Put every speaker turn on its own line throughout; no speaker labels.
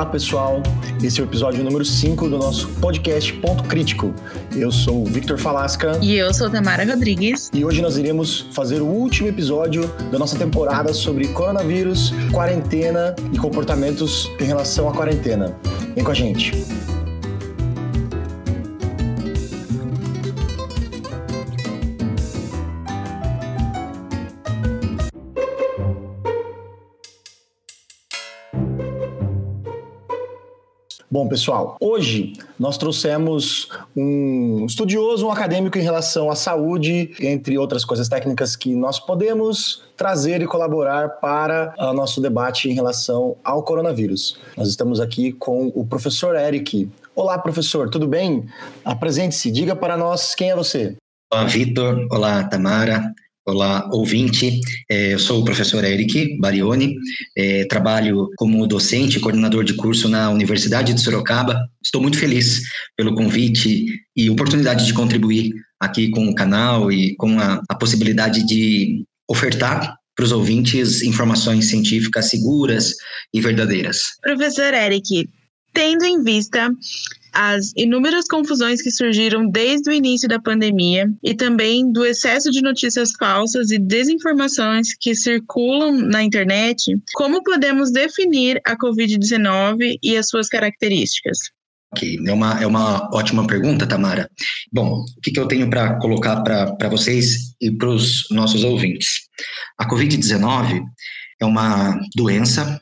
Olá, pessoal. Esse é o episódio número 5 do nosso podcast Ponto Crítico. Eu sou o Victor Falasca.
E eu sou Tamara Rodrigues.
E hoje nós iremos fazer o último episódio da nossa temporada sobre coronavírus, quarentena e comportamentos em relação à quarentena. Vem com a gente. Bom, pessoal, hoje nós trouxemos um estudioso, um acadêmico em relação à saúde, entre outras coisas técnicas que nós podemos trazer e colaborar para o nosso debate em relação ao coronavírus. Nós estamos aqui com o professor Eric. Olá, professor, tudo bem? Apresente-se, diga para nós quem é você.
Olá, Vitor. Olá, Tamara. Olá, ouvinte. É, eu sou o professor Eric Barioni, é, trabalho como docente e coordenador de curso na Universidade de Sorocaba. Estou muito feliz pelo convite e oportunidade de contribuir aqui com o canal e com a, a possibilidade de ofertar para os ouvintes informações científicas seguras e verdadeiras.
Professor Eric, tendo em vista as inúmeras confusões que surgiram desde o início da pandemia e também do excesso de notícias falsas e desinformações que circulam na internet, como podemos definir a Covid-19 e as suas características?
Ok, é uma, é uma ótima pergunta, Tamara. Bom, o que, que eu tenho para colocar para vocês e para os nossos ouvintes? A Covid-19 é uma doença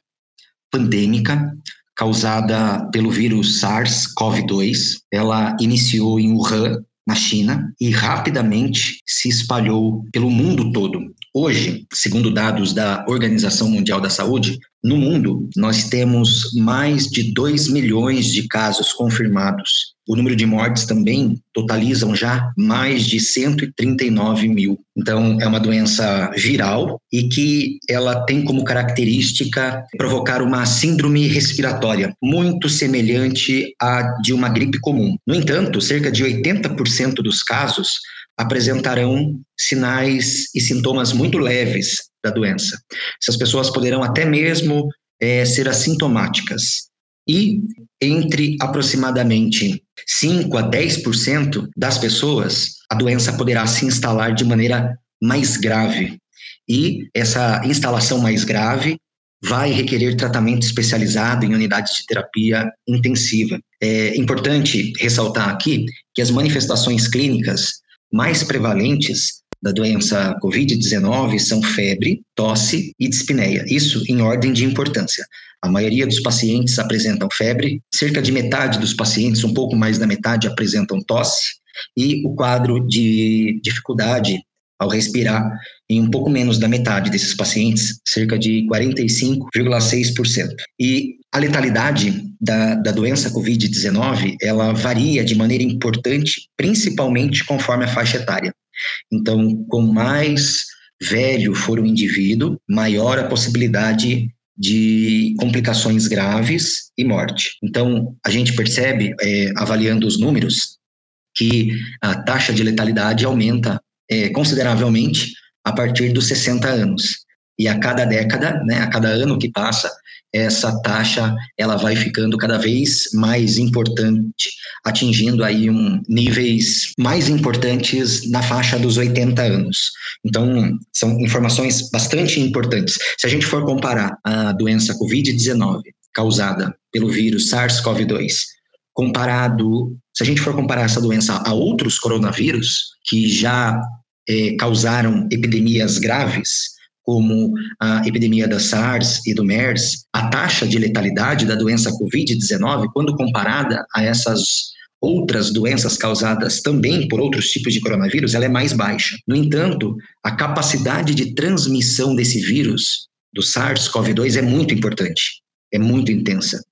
pandêmica causada pelo vírus SARS-CoV-2. Ela iniciou em Wuhan, na China, e rapidamente se espalhou pelo mundo todo. Hoje, segundo dados da Organização Mundial da Saúde, no mundo nós temos mais de 2 milhões de casos confirmados o número de mortes também totalizam já mais de 139 mil. Então, é uma doença viral e que ela tem como característica provocar uma síndrome respiratória muito semelhante à de uma gripe comum. No entanto, cerca de 80% dos casos apresentarão sinais e sintomas muito leves da doença. Essas pessoas poderão até mesmo é, ser assintomáticas. E entre aproximadamente 5 a 10% das pessoas, a doença poderá se instalar de maneira mais grave. E essa instalação mais grave vai requerer tratamento especializado em unidades de terapia intensiva. É importante ressaltar aqui que as manifestações clínicas mais prevalentes da doença COVID-19 são febre, tosse e dispneia, isso em ordem de importância. A maioria dos pacientes apresentam febre, cerca de metade dos pacientes, um pouco mais da metade, apresentam tosse, e o quadro de dificuldade ao respirar em um pouco menos da metade desses pacientes, cerca de 45,6%. E a letalidade da, da doença COVID-19, ela varia de maneira importante, principalmente conforme a faixa etária. Então, com mais velho for o indivíduo, maior a possibilidade de complicações graves e morte. Então, a gente percebe, é, avaliando os números, que a taxa de letalidade aumenta é, consideravelmente a partir dos 60 anos. E a cada década, né, a cada ano que passa, essa taxa ela vai ficando cada vez mais importante, atingindo aí um, níveis mais importantes na faixa dos 80 anos. Então, são informações bastante importantes. Se a gente for comparar a doença COVID-19 causada pelo vírus SARS-CoV-2 comparado, se a gente for comparar essa doença a outros coronavírus que já eh, causaram epidemias graves, como a epidemia da SARS e do MERS, a taxa de letalidade da doença COVID-19, quando comparada a essas outras doenças causadas também por outros tipos de coronavírus, ela é mais baixa. No entanto, a capacidade de transmissão desse vírus, do SARS-CoV-2, é muito importante, é muito intensa.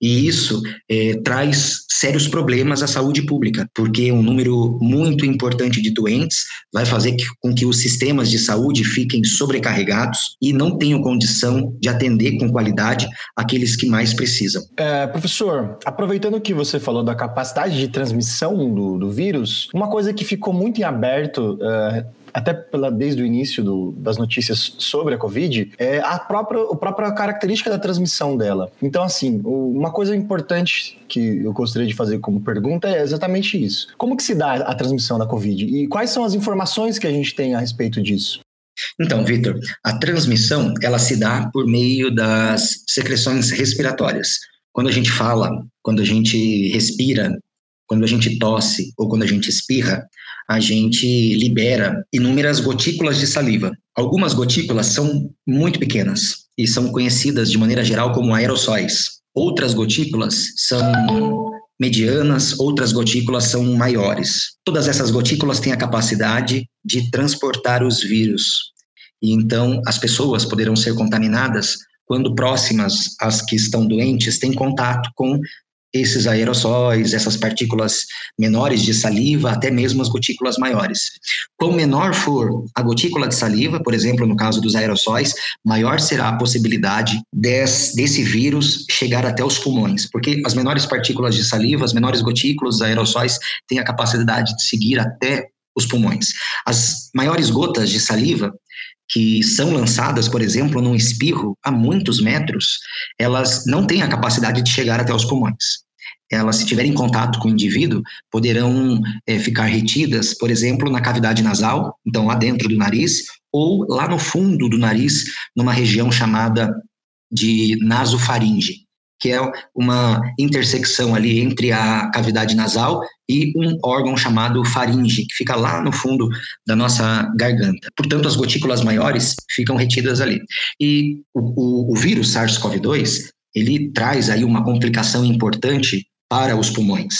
E isso é, traz sérios problemas à saúde pública, porque um número muito importante de doentes vai fazer que, com que os sistemas de saúde fiquem sobrecarregados e não tenham condição de atender com qualidade aqueles que mais precisam.
É, professor, aproveitando que você falou da capacidade de transmissão do, do vírus, uma coisa que ficou muito em aberto. Uh até pela, desde o início do, das notícias sobre a Covid, é a própria, a própria característica da transmissão dela. Então, assim, uma coisa importante que eu gostaria de fazer como pergunta é exatamente isso. Como que se dá a transmissão da Covid? E quais são as informações que a gente tem a respeito disso?
Então, Vitor, a transmissão ela se dá por meio das secreções respiratórias. Quando a gente fala, quando a gente respira, quando a gente tosse ou quando a gente espirra, a gente libera inúmeras gotículas de saliva. Algumas gotículas são muito pequenas e são conhecidas de maneira geral como aerossóis. Outras gotículas são medianas, outras gotículas são maiores. Todas essas gotículas têm a capacidade de transportar os vírus. E então as pessoas poderão ser contaminadas quando próximas às que estão doentes têm contato com esses aerossóis, essas partículas menores de saliva, até mesmo as gotículas maiores. Quanto menor for a gotícula de saliva, por exemplo, no caso dos aerossóis, maior será a possibilidade des, desse vírus chegar até os pulmões, porque as menores partículas de saliva, as menores gotículas, os aerossóis, têm a capacidade de seguir até os pulmões. As maiores gotas de saliva que são lançadas, por exemplo, num espirro a muitos metros, elas não têm a capacidade de chegar até os pulmões elas, se tiverem contato com o indivíduo, poderão é, ficar retidas, por exemplo, na cavidade nasal, então lá dentro do nariz, ou lá no fundo do nariz, numa região chamada de nasofaringe, que é uma intersecção ali entre a cavidade nasal e um órgão chamado faringe, que fica lá no fundo da nossa garganta. Portanto, as gotículas maiores ficam retidas ali. E o, o, o vírus SARS-CoV-2, ele traz aí uma complicação importante para os pulmões.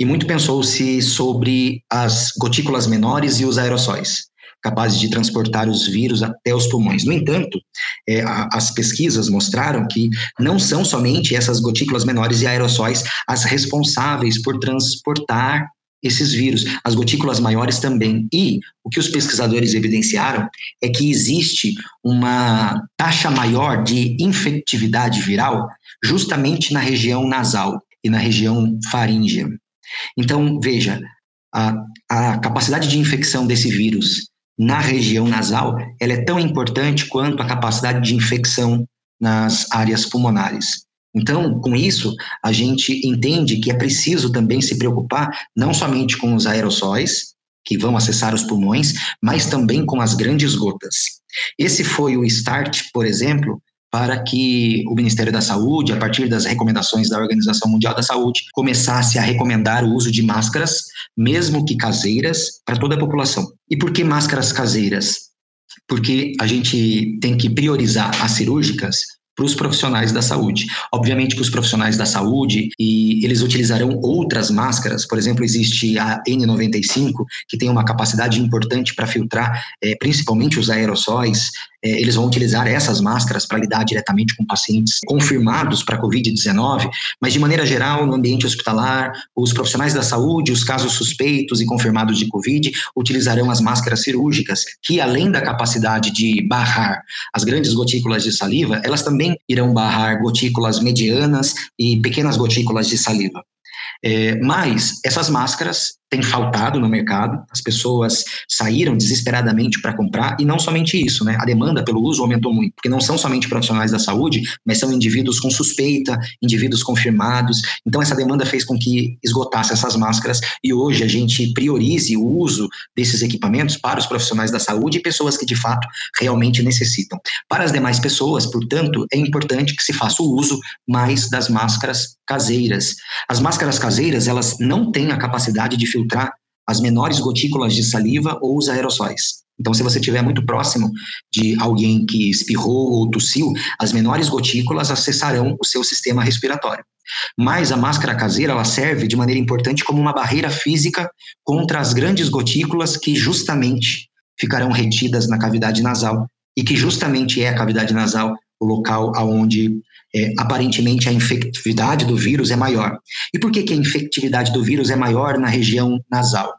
E muito pensou-se sobre as gotículas menores e os aerossóis, capazes de transportar os vírus até os pulmões. No entanto, é, a, as pesquisas mostraram que não são somente essas gotículas menores e aerossóis as responsáveis por transportar esses vírus, as gotículas maiores também. E o que os pesquisadores evidenciaram é que existe uma taxa maior de infectividade viral justamente na região nasal e na região faríngea. Então, veja, a, a capacidade de infecção desse vírus na região nasal ela é tão importante quanto a capacidade de infecção nas áreas pulmonares. Então, com isso, a gente entende que é preciso também se preocupar não somente com os aerossóis, que vão acessar os pulmões, mas também com as grandes gotas. Esse foi o start, por exemplo, para que o Ministério da Saúde, a partir das recomendações da Organização Mundial da Saúde, começasse a recomendar o uso de máscaras, mesmo que caseiras, para toda a população. E por que máscaras caseiras? Porque a gente tem que priorizar as cirúrgicas para os profissionais da saúde. Obviamente que os profissionais da saúde e eles utilizarão outras máscaras, por exemplo, existe a N95 que tem uma capacidade importante para filtrar é, principalmente os aerossóis. É, eles vão utilizar essas máscaras para lidar diretamente com pacientes confirmados para COVID-19, mas de maneira geral, no ambiente hospitalar, os profissionais da saúde, os casos suspeitos e confirmados de COVID, utilizarão as máscaras cirúrgicas, que além da capacidade de barrar as grandes gotículas de saliva, elas também irão barrar gotículas medianas e pequenas gotículas de saliva. É, mas essas máscaras tem faltado no mercado, as pessoas saíram desesperadamente para comprar, e não somente isso, né? A demanda pelo uso aumentou muito, porque não são somente profissionais da saúde, mas são indivíduos com suspeita, indivíduos confirmados. Então, essa demanda fez com que esgotasse essas máscaras, e hoje a gente priorize o uso desses equipamentos para os profissionais da saúde e pessoas que de fato realmente necessitam. Para as demais pessoas, portanto, é importante que se faça o uso mais das máscaras caseiras. As máscaras caseiras, elas não têm a capacidade de filtrar as menores gotículas de saliva ou os aerossóis. Então, se você estiver muito próximo de alguém que espirrou ou tossiu, as menores gotículas acessarão o seu sistema respiratório. Mas a máscara caseira ela serve de maneira importante como uma barreira física contra as grandes gotículas que justamente ficarão retidas na cavidade nasal e que justamente é a cavidade nasal o local aonde é, aparentemente a infectividade do vírus é maior. E por que, que a infectividade do vírus é maior na região nasal?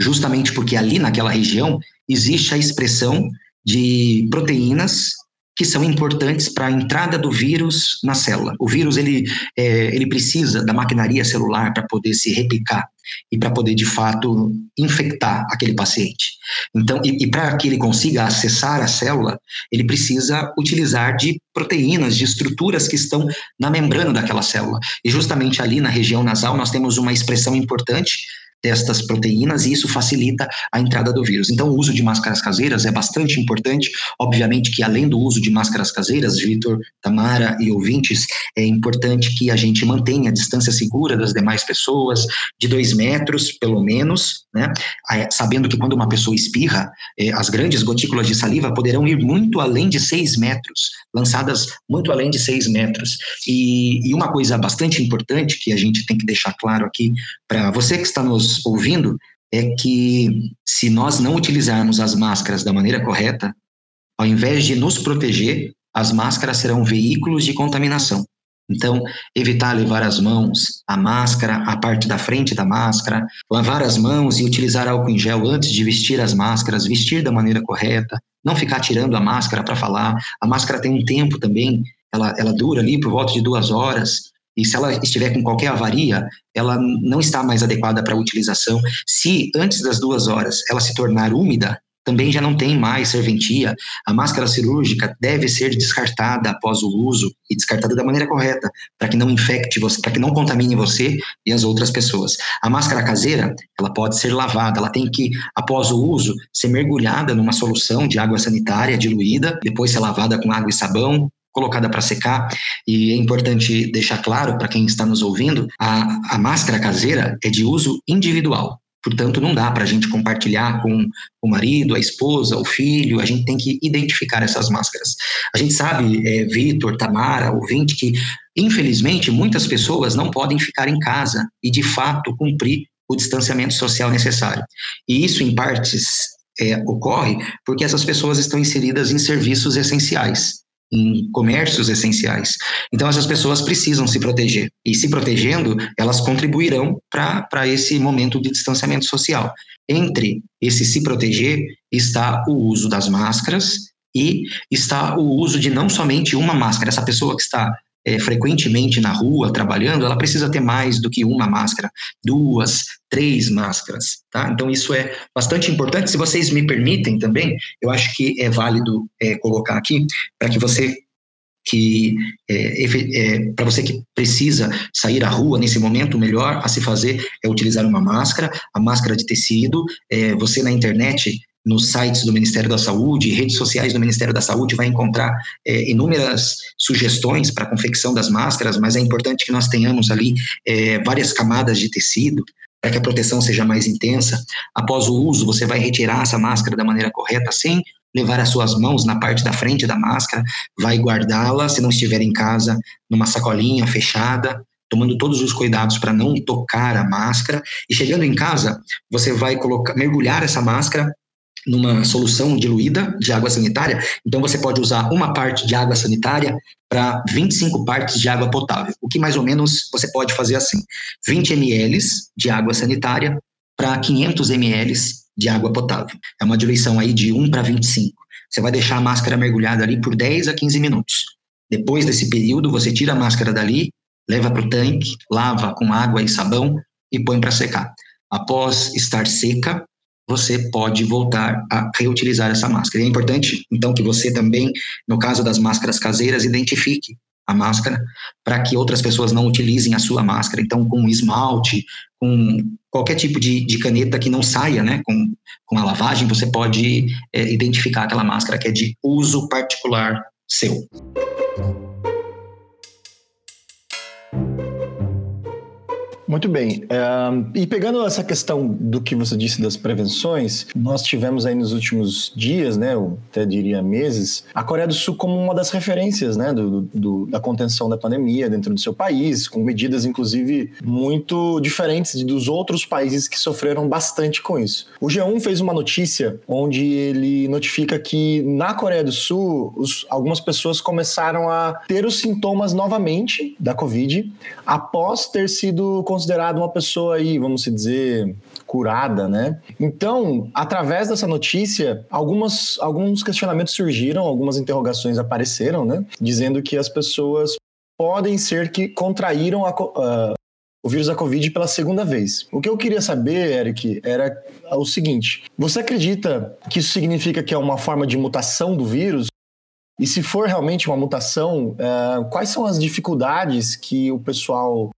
Justamente porque ali naquela região existe a expressão de proteínas que são importantes para a entrada do vírus na célula. O vírus ele, é, ele precisa da maquinaria celular para poder se replicar e para poder de fato infectar aquele paciente. Então, e, e para que ele consiga acessar a célula, ele precisa utilizar de proteínas, de estruturas que estão na membrana daquela célula. E justamente ali na região nasal nós temos uma expressão importante destas proteínas e isso facilita a entrada do vírus. Então, o uso de máscaras caseiras é bastante importante. Obviamente que, além do uso de máscaras caseiras, Vitor, Tamara e ouvintes, é importante que a gente mantenha a distância segura das demais pessoas, de dois metros, pelo menos, né? sabendo que quando uma pessoa espirra, é, as grandes gotículas de saliva poderão ir muito além de seis metros, lançadas muito além de seis metros. E, e uma coisa bastante importante que a gente tem que deixar claro aqui para você que está nos ouvindo é que se nós não utilizarmos as máscaras da maneira correta, ao invés de nos proteger, as máscaras serão veículos de contaminação. Então, evitar levar as mãos, a máscara, a parte da frente da máscara, lavar as mãos e utilizar álcool em gel antes de vestir as máscaras, vestir da maneira correta, não ficar tirando a máscara para falar. A máscara tem um tempo também, ela, ela dura ali por volta de duas horas. E se ela estiver com qualquer avaria, ela não está mais adequada para utilização. Se antes das duas horas ela se tornar úmida, também já não tem mais serventia. A máscara cirúrgica deve ser descartada após o uso e descartada da maneira correta, para que não infecte você, para que não contamine você e as outras pessoas. A máscara caseira, ela pode ser lavada, ela tem que, após o uso, ser mergulhada numa solução de água sanitária diluída, depois ser lavada com água e sabão, colocada para secar. E é importante deixar claro para quem está nos ouvindo: a, a máscara caseira é de uso individual. Portanto, não dá para a gente compartilhar com o marido, a esposa, o filho, a gente tem que identificar essas máscaras. A gente sabe, é, Vitor, Tamara, ouvinte, que infelizmente muitas pessoas não podem ficar em casa e de fato cumprir o distanciamento social necessário. E isso, em partes, é, ocorre porque essas pessoas estão inseridas em serviços essenciais em comércios essenciais. Então, essas pessoas precisam se proteger. E se protegendo, elas contribuirão para esse momento de distanciamento social. Entre esse se proteger está o uso das máscaras e está o uso de não somente uma máscara. Essa pessoa que está é, frequentemente na rua trabalhando, ela precisa ter mais do que uma máscara, duas, três máscaras, tá? Então isso é bastante importante. Se vocês me permitem também, eu acho que é válido é, colocar aqui para que você que é, é, para você que precisa sair à rua nesse momento, o melhor a se fazer é utilizar uma máscara, a máscara de tecido. É, você na internet nos sites do Ministério da Saúde, redes sociais do Ministério da Saúde, vai encontrar é, inúmeras sugestões para a confecção das máscaras, mas é importante que nós tenhamos ali é, várias camadas de tecido para que a proteção seja mais intensa. Após o uso, você vai retirar essa máscara da maneira correta, sem levar as suas mãos na parte da frente da máscara, vai guardá-la, se não estiver em casa, numa sacolinha fechada, tomando todos os cuidados para não tocar a máscara. E chegando em casa, você vai colocar, mergulhar essa máscara numa solução diluída de água sanitária, então você pode usar uma parte de água sanitária para 25 partes de água potável. O que mais ou menos você pode fazer assim: 20 ml de água sanitária para 500 ml de água potável. É uma diluição aí de 1 para 25. Você vai deixar a máscara mergulhada ali por 10 a 15 minutos. Depois desse período, você tira a máscara dali, leva para o tanque, lava com água e sabão e põe para secar. Após estar seca, você pode voltar a reutilizar essa máscara. E é importante, então, que você também, no caso das máscaras caseiras, identifique a máscara para que outras pessoas não utilizem a sua máscara. Então, com esmalte, com qualquer tipo de, de caneta que não saia né, com, com a lavagem, você pode é, identificar aquela máscara que é de uso particular seu.
Muito bem. e pegando essa questão do que você disse das prevenções, nós tivemos aí nos últimos dias, né, eu até diria meses, a Coreia do Sul como uma das referências, né, do, do, da contenção da pandemia dentro do seu país, com medidas inclusive muito diferentes dos outros países que sofreram bastante com isso. O G1 fez uma notícia onde ele notifica que na Coreia do Sul os, algumas pessoas começaram a ter os sintomas novamente da Covid após ter sido considerado uma pessoa aí, vamos dizer, curada, né? Então, através dessa notícia, algumas, alguns questionamentos surgiram, algumas interrogações apareceram, né? Dizendo que as pessoas podem ser que contraíram a, uh, o vírus da Covid pela segunda vez. O que eu queria saber, Eric, era o seguinte: você acredita que isso significa que é uma forma de mutação do vírus? E se for realmente uma mutação, uh, quais são as dificuldades que o pessoal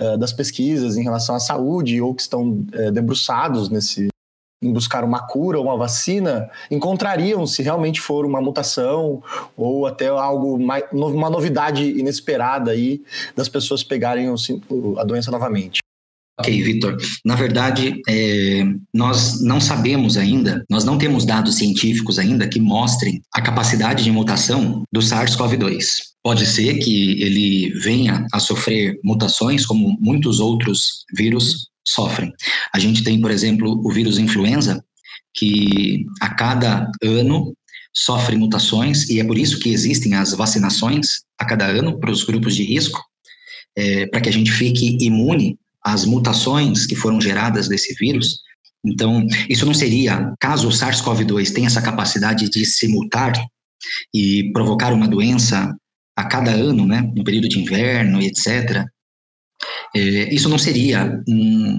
uh, das pesquisas em relação à saúde ou que estão uh, debruçados nesse em buscar uma cura ou uma vacina encontrariam se realmente for uma mutação ou até algo mais, uma novidade inesperada aí das pessoas pegarem o, a doença novamente.
Ok, Vitor. Na verdade, é, nós não sabemos ainda, nós não temos dados científicos ainda que mostrem a capacidade de mutação do SARS-CoV-2. Pode ser que ele venha a sofrer mutações, como muitos outros vírus sofrem. A gente tem, por exemplo, o vírus influenza, que a cada ano sofre mutações, e é por isso que existem as vacinações a cada ano para os grupos de risco, é, para que a gente fique imune as mutações que foram geradas desse vírus. Então, isso não seria, caso o SARS-CoV-2 tenha essa capacidade de se mutar e provocar uma doença a cada ano, né, no período de inverno, etc., é, isso não seria um,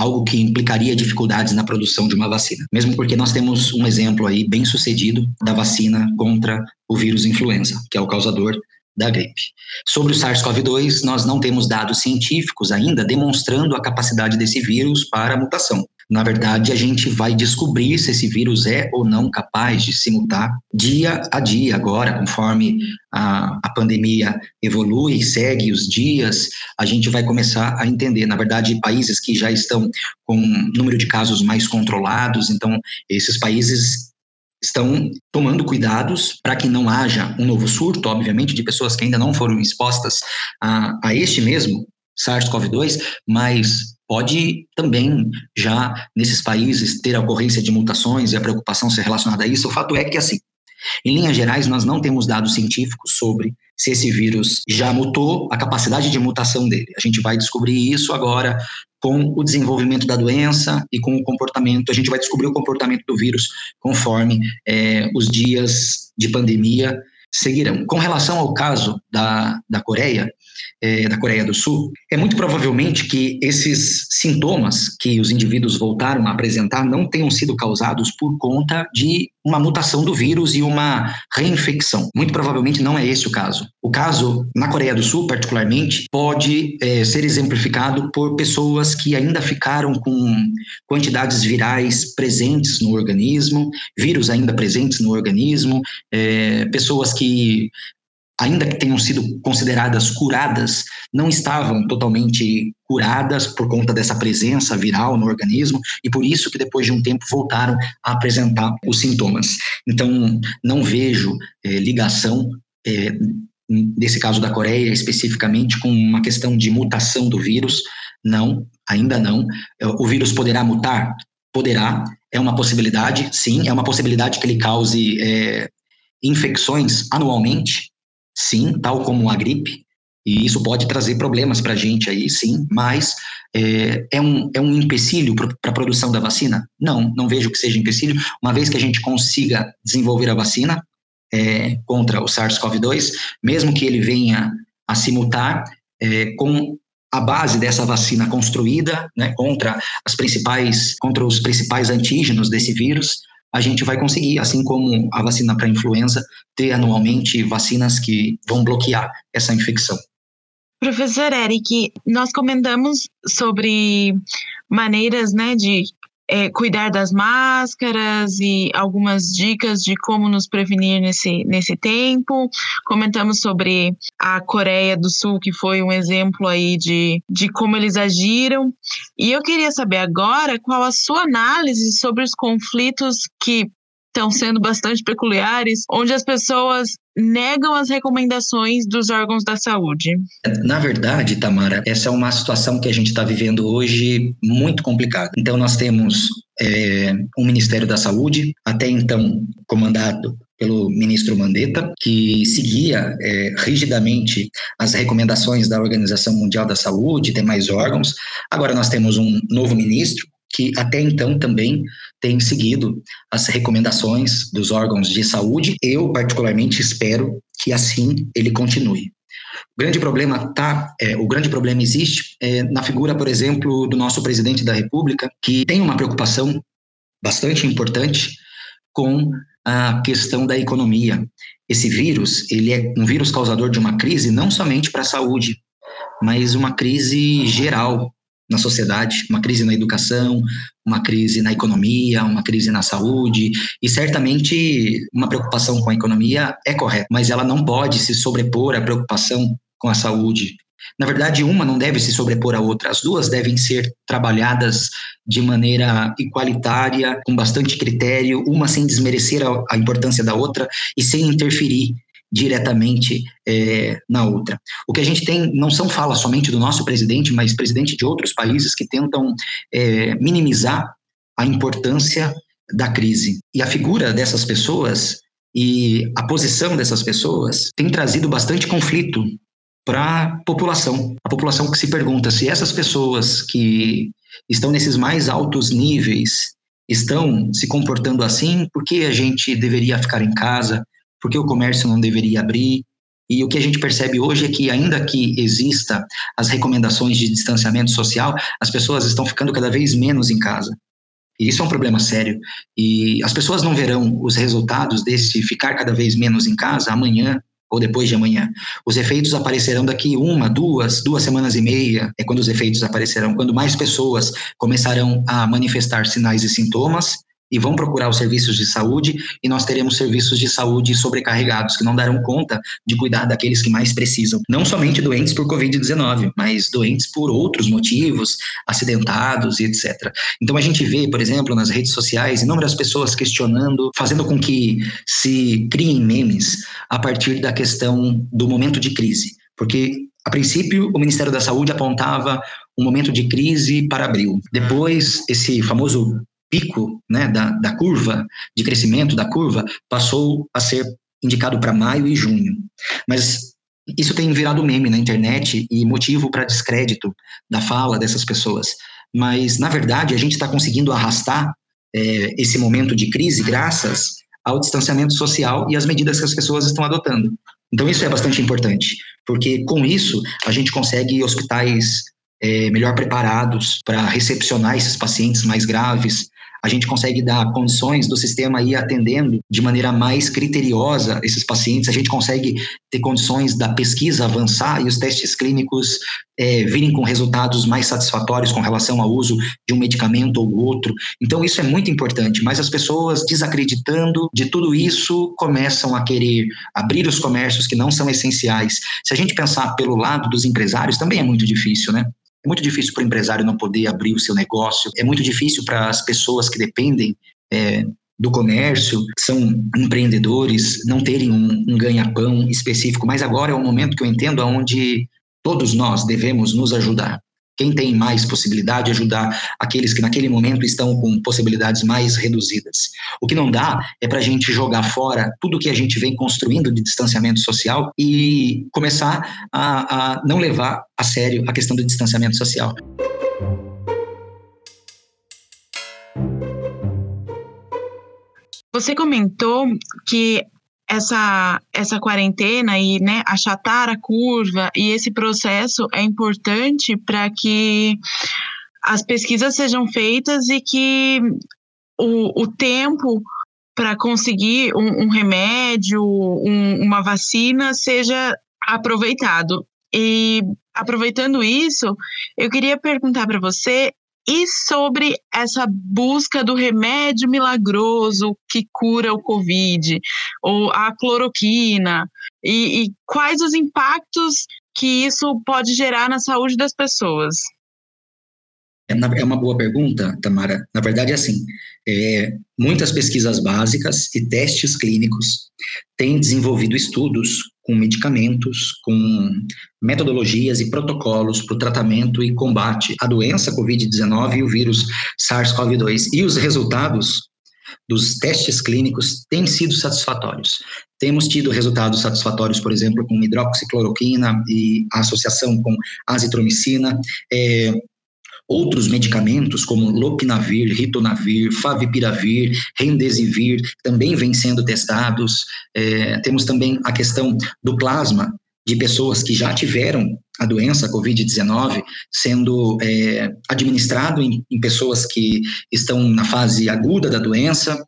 algo que implicaria dificuldades na produção de uma vacina, mesmo porque nós temos um exemplo aí bem sucedido da vacina contra o vírus influenza, que é o causador da gripe. Sobre o SARS-CoV-2, nós não temos dados científicos ainda demonstrando a capacidade desse vírus para a mutação. Na verdade, a gente vai descobrir se esse vírus é ou não capaz de se mutar dia a dia, agora, conforme a, a pandemia evolui, segue os dias, a gente vai começar a entender. Na verdade, países que já estão com um número de casos mais controlados, então, esses países estão tomando cuidados para que não haja um novo surto, obviamente, de pessoas que ainda não foram expostas a, a este mesmo SARS-CoV-2, mas pode também já nesses países ter a ocorrência de mutações e a preocupação ser relacionada a isso. O fato é que, assim, em linhas gerais, nós não temos dados científicos sobre se esse vírus já mutou, a capacidade de mutação dele. A gente vai descobrir isso agora com o desenvolvimento da doença e com o comportamento. A gente vai descobrir o comportamento do vírus conforme é, os dias de pandemia seguirão. Com relação ao caso da, da Coreia, é, da Coreia do Sul, é muito provavelmente que esses sintomas que os indivíduos voltaram a apresentar não tenham sido causados por conta de uma mutação do vírus e uma reinfecção. Muito provavelmente não é esse o caso. O caso, na Coreia do Sul, particularmente, pode é, ser exemplificado por pessoas que ainda ficaram com quantidades virais presentes no organismo, vírus ainda presentes no organismo, é, pessoas que ainda que tenham sido consideradas curadas, não estavam totalmente curadas por conta dessa presença viral no organismo e por isso que depois de um tempo voltaram a apresentar os sintomas. Então, não vejo é, ligação é, nesse caso da Coreia especificamente com uma questão de mutação do vírus, não, ainda não. O vírus poderá mutar? Poderá, é uma possibilidade, sim, é uma possibilidade que ele cause é, infecções anualmente, sim, tal como a gripe, e isso pode trazer problemas para a gente aí, sim, mas é, é, um, é um empecilho para a produção da vacina? Não, não vejo que seja empecilho, uma vez que a gente consiga desenvolver a vacina é, contra o SARS-CoV-2, mesmo que ele venha a se mutar é, com a base dessa vacina construída né, contra as principais contra os principais antígenos desse vírus a gente vai conseguir, assim como a vacina para influenza, ter anualmente vacinas que vão bloquear essa infecção.
Professor Eric, nós comentamos sobre maneiras né, de é, cuidar das máscaras e algumas dicas de como nos prevenir nesse, nesse tempo. Comentamos sobre a Coreia do Sul, que foi um exemplo aí de, de como eles agiram. E eu queria saber agora qual a sua análise sobre os conflitos que estão sendo bastante peculiares, onde as pessoas negam as recomendações dos órgãos da saúde.
Na verdade, Tamara, essa é uma situação que a gente está vivendo hoje muito complicada. Então, nós temos é, um Ministério da Saúde, até então comandado pelo ministro Mandetta, que seguia é, rigidamente as recomendações da Organização Mundial da Saúde e demais órgãos. Agora nós temos um novo ministro, que até então também tem seguido as recomendações dos órgãos de saúde. Eu, particularmente, espero que assim ele continue. O grande problema tá, é, o grande problema existe é, na figura, por exemplo, do nosso presidente da República, que tem uma preocupação bastante importante com a questão da economia. Esse vírus, ele é um vírus causador de uma crise não somente para a saúde, mas uma crise geral na sociedade, uma crise na educação, uma crise na economia, uma crise na saúde, e certamente uma preocupação com a economia é correta, mas ela não pode se sobrepor à preocupação com a saúde. Na verdade, uma não deve se sobrepor à outra, as duas devem ser trabalhadas de maneira igualitária, com bastante critério, uma sem desmerecer a, a importância da outra e sem interferir diretamente é, na outra. O que a gente tem não são falas somente do nosso presidente, mas presidente de outros países que tentam é, minimizar a importância da crise. E a figura dessas pessoas e a posição dessas pessoas tem trazido bastante conflito para a população. A população que se pergunta se essas pessoas que estão nesses mais altos níveis estão se comportando assim, por que a gente deveria ficar em casa? Por que o comércio não deveria abrir? E o que a gente percebe hoje é que, ainda que exista as recomendações de distanciamento social, as pessoas estão ficando cada vez menos em casa. E isso é um problema sério. E as pessoas não verão os resultados desse ficar cada vez menos em casa amanhã ou depois de amanhã. Os efeitos aparecerão daqui uma, duas, duas semanas e meia, é quando os efeitos aparecerão, quando mais pessoas começarão a manifestar sinais e sintomas e vão procurar os serviços de saúde e nós teremos serviços de saúde sobrecarregados que não darão conta de cuidar daqueles que mais precisam. Não somente doentes por Covid-19, mas doentes por outros motivos, acidentados e etc. Então a gente vê, por exemplo, nas redes sociais, inúmeras pessoas questionando, fazendo com que se criem memes a partir da questão do momento de crise. Porque a princípio, o Ministério da Saúde apontava um momento de crise para abril. Depois, esse famoso pico né, da, da curva de crescimento da curva passou a ser indicado para maio e junho. Mas isso tem virado meme na internet e motivo para descrédito da fala dessas pessoas. Mas, na verdade, a gente está conseguindo arrastar é, esse momento de crise graças ao distanciamento social e às medidas que as pessoas estão adotando. Então, isso é bastante importante, porque com isso a gente consegue hospitais é, melhor preparados para recepcionar esses pacientes mais graves, a gente consegue dar condições do sistema ir atendendo de maneira mais criteriosa esses pacientes, a gente consegue ter condições da pesquisa avançar e os testes clínicos é, virem com resultados mais satisfatórios com relação ao uso de um medicamento ou outro. Então, isso é muito importante, mas as pessoas desacreditando de tudo isso começam a querer abrir os comércios que não são essenciais. Se a gente pensar pelo lado dos empresários, também é muito difícil, né? É muito difícil para o empresário não poder abrir o seu negócio, é muito difícil para as pessoas que dependem é, do comércio, são empreendedores, não terem um, um ganha-pão específico. Mas agora é o momento que eu entendo onde todos nós devemos nos ajudar. Quem tem mais possibilidade de ajudar aqueles que naquele momento estão com possibilidades mais reduzidas. O que não dá é para a gente jogar fora tudo que a gente vem construindo de distanciamento social e começar a, a não levar a sério a questão do distanciamento social.
Você comentou que essa, essa quarentena e né, achatar a curva e esse processo é importante para que as pesquisas sejam feitas e que o, o tempo para conseguir um, um remédio, um, uma vacina seja aproveitado. E aproveitando isso, eu queria perguntar para você e sobre essa busca do remédio milagroso que cura o Covid, ou a cloroquina, e, e quais os impactos que isso pode gerar na saúde das pessoas?
É uma boa pergunta, Tamara. Na verdade, é assim: é, muitas pesquisas básicas e testes clínicos têm desenvolvido estudos com medicamentos, com metodologias e protocolos para o tratamento e combate à doença Covid-19 e o vírus SARS-CoV-2. E os resultados dos testes clínicos têm sido satisfatórios. Temos tido resultados satisfatórios, por exemplo, com hidroxicloroquina e a associação com azitromicina. É, outros medicamentos como lopinavir, ritonavir, favipiravir, remdesivir também vêm sendo testados. É, temos também a questão do plasma de pessoas que já tiveram a doença Covid-19 sendo é, administrado em, em pessoas que estão na fase aguda da doença,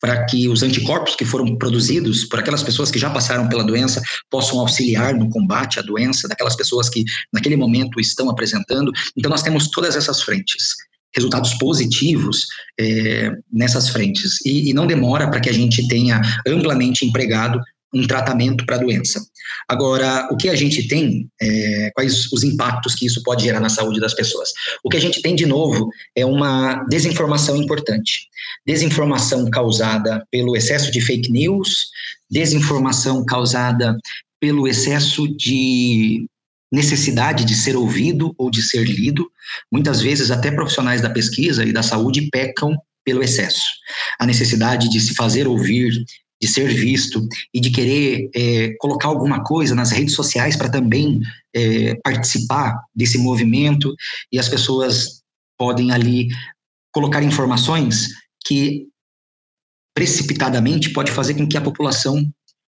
para que os anticorpos que foram produzidos por aquelas pessoas que já passaram pela doença possam auxiliar no combate à doença, daquelas pessoas que naquele momento estão apresentando. Então, nós temos todas essas frentes resultados positivos é, nessas frentes. E, e não demora para que a gente tenha amplamente empregado um tratamento para a doença. Agora, o que a gente tem, é, quais os impactos que isso pode gerar na saúde das pessoas? O que a gente tem, de novo, é uma desinformação importante. Desinformação causada pelo excesso de fake news, desinformação causada pelo excesso de necessidade de ser ouvido ou de ser lido. Muitas vezes, até profissionais da pesquisa e da saúde pecam pelo excesso. A necessidade de se fazer ouvir de ser visto e de querer é, colocar alguma coisa nas redes sociais para também é, participar desse movimento e as pessoas podem ali colocar informações que precipitadamente pode fazer com que a população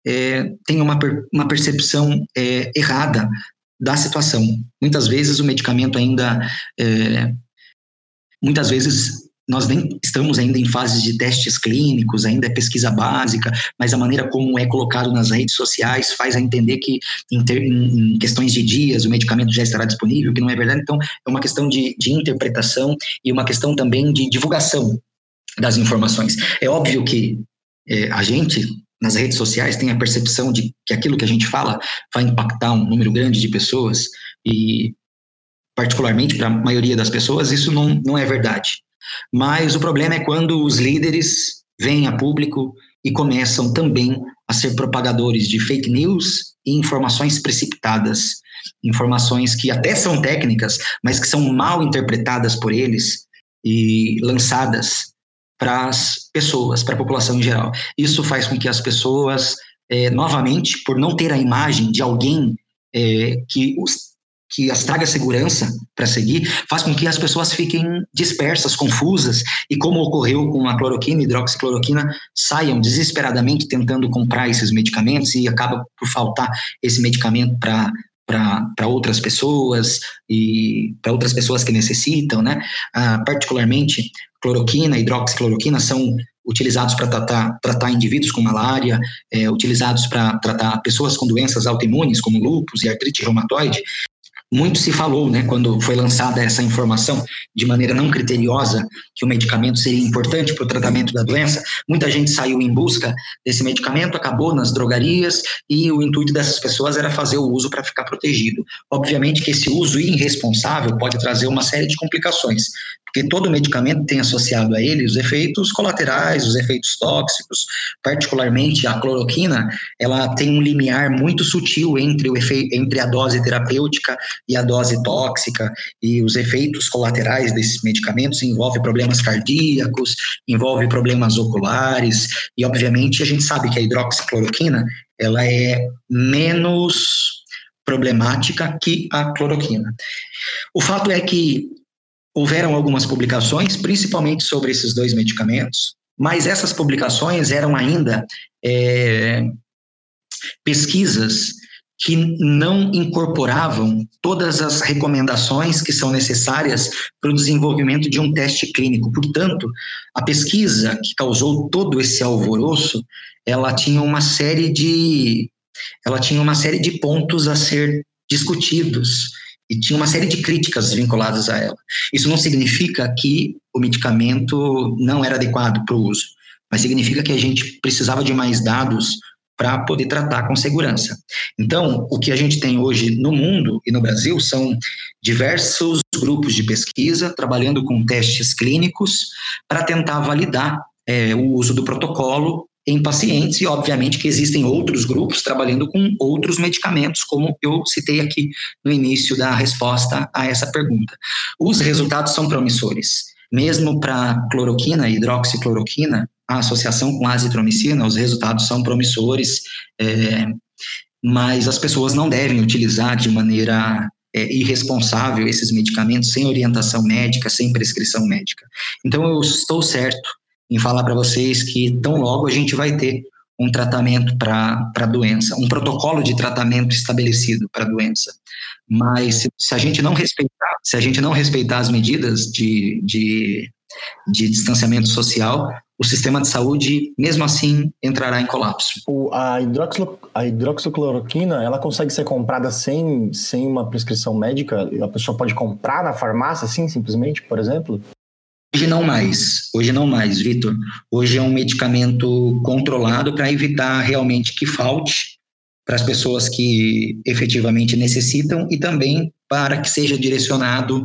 é, tenha uma, per, uma percepção é, errada da situação. Muitas vezes o medicamento ainda, é, muitas vezes nós nem estamos ainda em fases de testes clínicos, ainda é pesquisa básica, mas a maneira como é colocado nas redes sociais faz a entender que em, ter, em questões de dias o medicamento já estará disponível, que não é verdade. Então, é uma questão de, de interpretação e uma questão também de divulgação das informações. É óbvio que é, a gente, nas redes sociais, tem a percepção de que aquilo que a gente fala vai impactar um número grande de pessoas e, particularmente para a maioria das pessoas, isso não, não é verdade. Mas o problema é quando os líderes vêm a público e começam também a ser propagadores de fake news e informações precipitadas, informações que até são técnicas, mas que são mal interpretadas por eles e lançadas para as pessoas, para a população em geral. Isso faz com que as pessoas, é, novamente, por não ter a imagem de alguém é, que os que as traga segurança para seguir, faz com que as pessoas fiquem dispersas, confusas, e como ocorreu com a cloroquina, hidroxicloroquina, saiam desesperadamente tentando comprar esses medicamentos e acaba por faltar esse medicamento para para outras pessoas e para outras pessoas que necessitam, né? Ah, particularmente, cloroquina, hidroxicloroquina são utilizados para tratar, tratar indivíduos com malária, é, utilizados para tratar pessoas com doenças autoimunes, como lúpus e artrite reumatoide, muito se falou, né, quando foi lançada essa informação de maneira não criteriosa, que o medicamento seria importante para o tratamento da doença. Muita gente saiu em busca desse medicamento, acabou nas drogarias e o intuito dessas pessoas era fazer o uso para ficar protegido. Obviamente que esse uso irresponsável pode trazer uma série de complicações, porque todo medicamento tem associado a ele os efeitos colaterais, os efeitos tóxicos, particularmente a cloroquina, ela tem um limiar muito sutil entre, o efeito, entre a dose terapêutica e a dose tóxica, e os efeitos colaterais desses medicamentos envolvem problemas cardíacos, envolve problemas oculares, e obviamente a gente sabe que a hidroxicloroquina, ela é menos problemática que a cloroquina. O fato é que houveram algumas publicações, principalmente sobre esses dois medicamentos, mas essas publicações eram ainda é, pesquisas que não incorporavam todas as recomendações que são necessárias para o desenvolvimento de um teste clínico. Portanto, a pesquisa que causou todo esse alvoroço, ela tinha uma série de ela tinha uma série de pontos a ser discutidos e tinha uma série de críticas vinculadas a ela. Isso não significa que o medicamento não era adequado para o uso, mas significa que a gente precisava de mais dados para poder tratar com segurança. Então, o que a gente tem hoje no mundo e no Brasil são diversos grupos de pesquisa trabalhando com testes clínicos para tentar validar é, o uso do protocolo em pacientes e, obviamente, que existem outros grupos trabalhando com outros medicamentos, como eu citei aqui no início da resposta a essa pergunta. Os resultados são promissores. Mesmo para cloroquina, hidroxicloroquina, a associação com azitromicina, os resultados são promissores, é, mas as pessoas não devem utilizar de maneira é, irresponsável esses medicamentos sem orientação médica, sem prescrição médica. Então, eu estou certo em falar para vocês que tão logo a gente vai ter um tratamento para a doença, um protocolo de tratamento estabelecido para a doença. Mas se, se, a gente não respeitar, se a gente não respeitar as medidas de, de, de distanciamento social, o sistema de saúde, mesmo assim, entrará em colapso.
O, a, hidroxilo, a hidroxicloroquina, ela consegue ser comprada sem, sem uma prescrição médica? A pessoa pode comprar na farmácia, assim, simplesmente, por exemplo?
Hoje não mais, hoje não mais, Vitor. Hoje é um medicamento controlado para evitar realmente que falte para as pessoas que efetivamente necessitam e também para que seja direcionado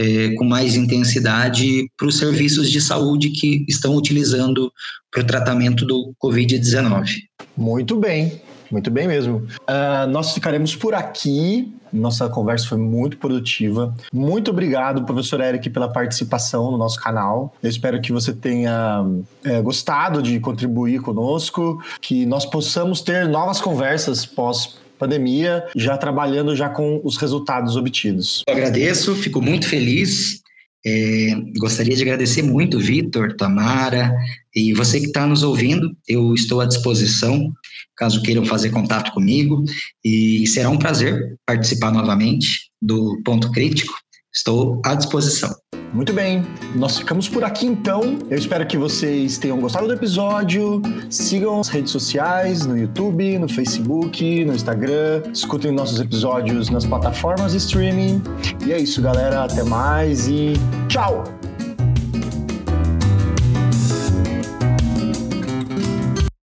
é, com mais intensidade para os serviços de saúde que estão utilizando para o tratamento do Covid-19.
Muito bem. Muito bem mesmo. Uh, nós ficaremos por aqui. Nossa conversa foi muito produtiva. Muito obrigado, professor Eric, pela participação no nosso canal. Eu espero que você tenha é, gostado de contribuir conosco, que nós possamos ter novas conversas pós pandemia, já trabalhando já com os resultados obtidos.
Eu agradeço, fico muito feliz é, gostaria de agradecer muito, Vitor, Tamara e você que está nos ouvindo. Eu estou à disposição, caso queiram fazer contato comigo, e será um prazer participar novamente do Ponto Crítico. Estou à disposição.
Muito bem, nós ficamos por aqui então. Eu espero que vocês tenham gostado do episódio. Sigam as redes sociais, no YouTube, no Facebook, no Instagram. Escutem nossos episódios nas plataformas de streaming. E é isso, galera. Até mais e tchau!